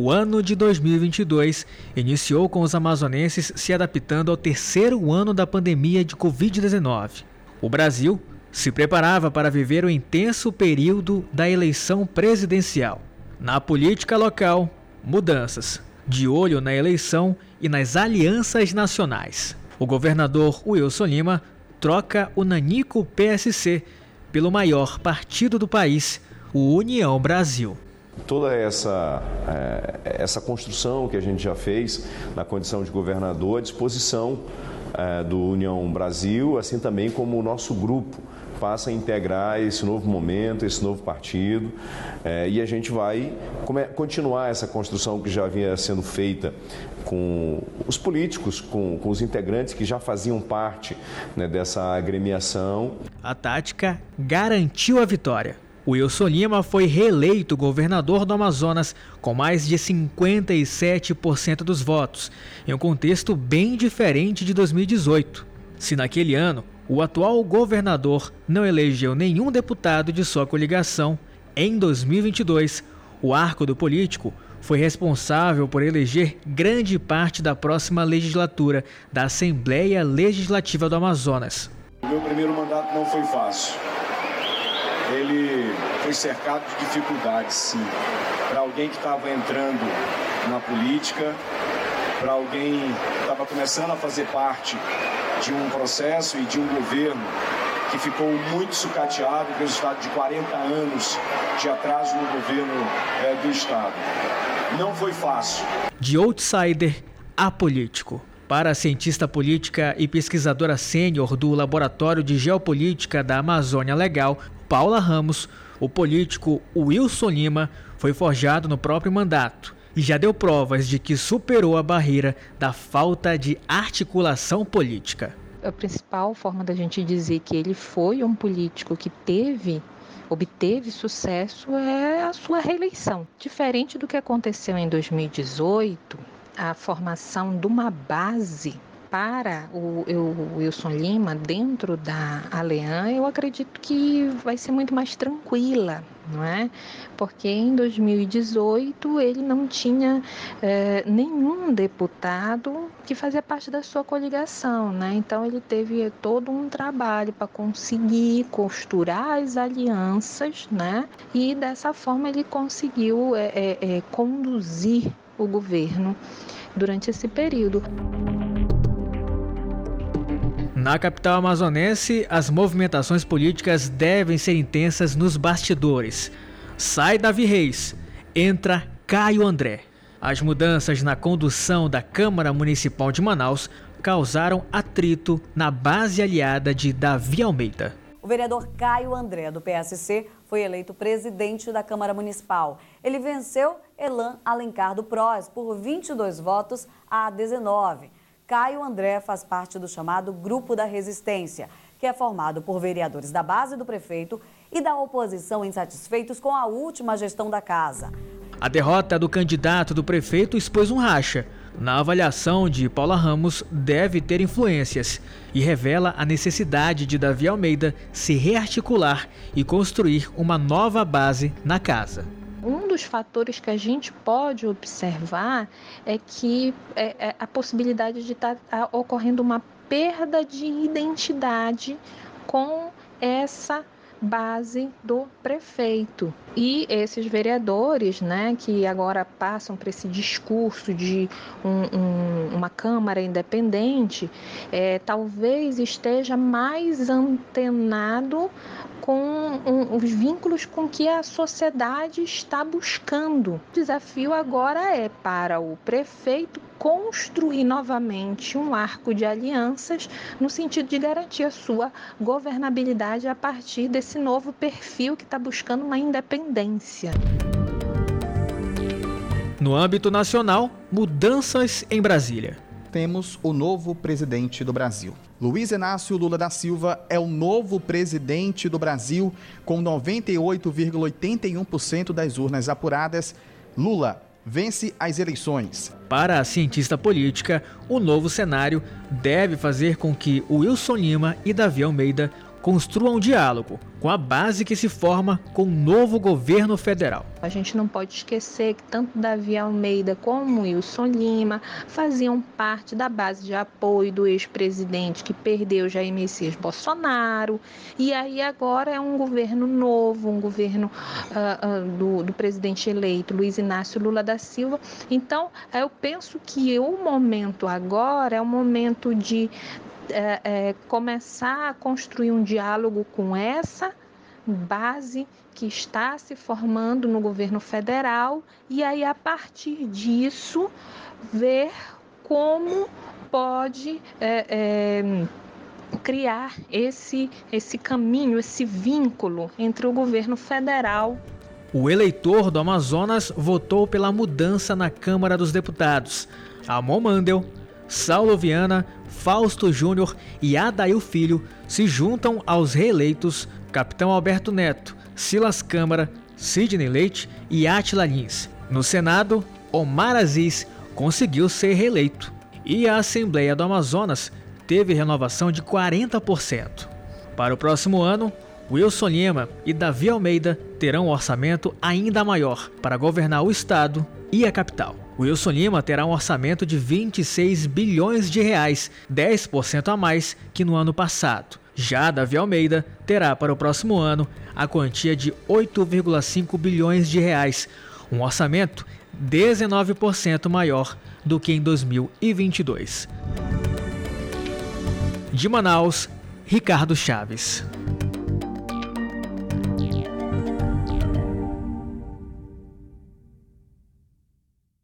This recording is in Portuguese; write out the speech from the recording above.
O ano de 2022 iniciou com os amazonenses se adaptando ao terceiro ano da pandemia de Covid-19. O Brasil se preparava para viver o intenso período da eleição presidencial. Na política local, mudanças, de olho na eleição e nas alianças nacionais. O governador Wilson Lima troca o Nanico PSC pelo maior partido do país, o União Brasil. Toda essa, é, essa construção que a gente já fez na condição de governador à disposição é, do União Brasil, assim também como o nosso grupo passa a integrar esse novo momento, esse novo partido, é, e a gente vai continuar essa construção que já vinha sendo feita com os políticos, com, com os integrantes que já faziam parte né, dessa agremiação. A tática garantiu a vitória. Wilson Lima foi reeleito governador do Amazonas com mais de 57% dos votos, em um contexto bem diferente de 2018. Se naquele ano o atual governador não elegeu nenhum deputado de sua coligação, em 2022 o arco do político foi responsável por eleger grande parte da próxima legislatura da Assembleia Legislativa do Amazonas. O meu primeiro mandato não foi fácil ele foi cercado de dificuldades, sim. Para alguém que estava entrando na política, para alguém que estava começando a fazer parte de um processo e de um governo que ficou muito sucateado, resultado de 40 anos de atraso no governo é, do Estado. Não foi fácil. De outsider a político. Para a cientista política e pesquisadora sênior do Laboratório de Geopolítica da Amazônia Legal, Paula Ramos, o político Wilson Lima foi forjado no próprio mandato e já deu provas de que superou a barreira da falta de articulação política. A principal forma da gente dizer que ele foi um político que teve obteve sucesso é a sua reeleição. Diferente do que aconteceu em 2018, a formação de uma base para o, o Wilson Lima dentro da Alean, eu acredito que vai ser muito mais tranquila, não é? Porque em 2018 ele não tinha é, nenhum deputado que fazia parte da sua coligação, né? Então ele teve todo um trabalho para conseguir costurar as alianças, né? E dessa forma ele conseguiu é, é, conduzir o governo durante esse período. Na capital amazonense, as movimentações políticas devem ser intensas nos bastidores. Sai Davi Reis, entra Caio André. As mudanças na condução da Câmara Municipal de Manaus causaram atrito na base aliada de Davi Almeida. O vereador Caio André, do PSC, foi eleito presidente da Câmara Municipal. Ele venceu Elan Alencar do PROS por 22 votos a 19. Caio André faz parte do chamado Grupo da Resistência, que é formado por vereadores da base do prefeito e da oposição insatisfeitos com a última gestão da casa. A derrota do candidato do prefeito expôs um racha. Na avaliação de Paula Ramos, deve ter influências e revela a necessidade de Davi Almeida se rearticular e construir uma nova base na casa. Um dos fatores que a gente pode observar é que é, é a possibilidade de estar tá, tá ocorrendo uma perda de identidade com essa base do prefeito. E esses vereadores, né, que agora passam por esse discurso de um, um, uma Câmara independente, é, talvez esteja mais antenado com um, os vínculos com que a sociedade está buscando. O desafio agora é para o prefeito construir novamente um arco de alianças no sentido de garantir a sua governabilidade a partir desse novo perfil que está buscando uma independência. No âmbito nacional, mudanças em Brasília temos o novo presidente do Brasil. Luiz Inácio Lula da Silva é o novo presidente do Brasil, com 98,81% das urnas apuradas. Lula vence as eleições. Para a cientista política, o novo cenário deve fazer com que Wilson Lima e Davi Almeida construa um diálogo com a base que se forma com o novo governo federal. A gente não pode esquecer que tanto Davi Almeida como Wilson Lima faziam parte da base de apoio do ex-presidente que perdeu Jair Messias Bolsonaro. E aí agora é um governo novo, um governo uh, uh, do, do presidente eleito Luiz Inácio Lula da Silva. Então, eu penso que o momento agora é o momento de é, é, começar a construir um diálogo com essa base que está se formando no governo federal e aí a partir disso ver como pode é, é, criar esse, esse caminho, esse vínculo entre o governo federal. O eleitor do Amazonas votou pela mudança na Câmara dos Deputados. Amon Mandel Saulo Viana, Fausto Júnior e Adail Filho se juntam aos reeleitos Capitão Alberto Neto, Silas Câmara, Sidney Leite e Atila Lins. No Senado, Omar Aziz conseguiu ser reeleito. E a Assembleia do Amazonas teve renovação de 40%. Para o próximo ano, Wilson Lima e Davi Almeida terão um orçamento ainda maior para governar o estado e a capital. Wilson Lima terá um orçamento de 26 bilhões de reais, 10% a mais que no ano passado. Já Davi Almeida terá para o próximo ano a quantia de 8,5 bilhões de reais, um orçamento 19% maior do que em 2022. De Manaus, Ricardo Chaves.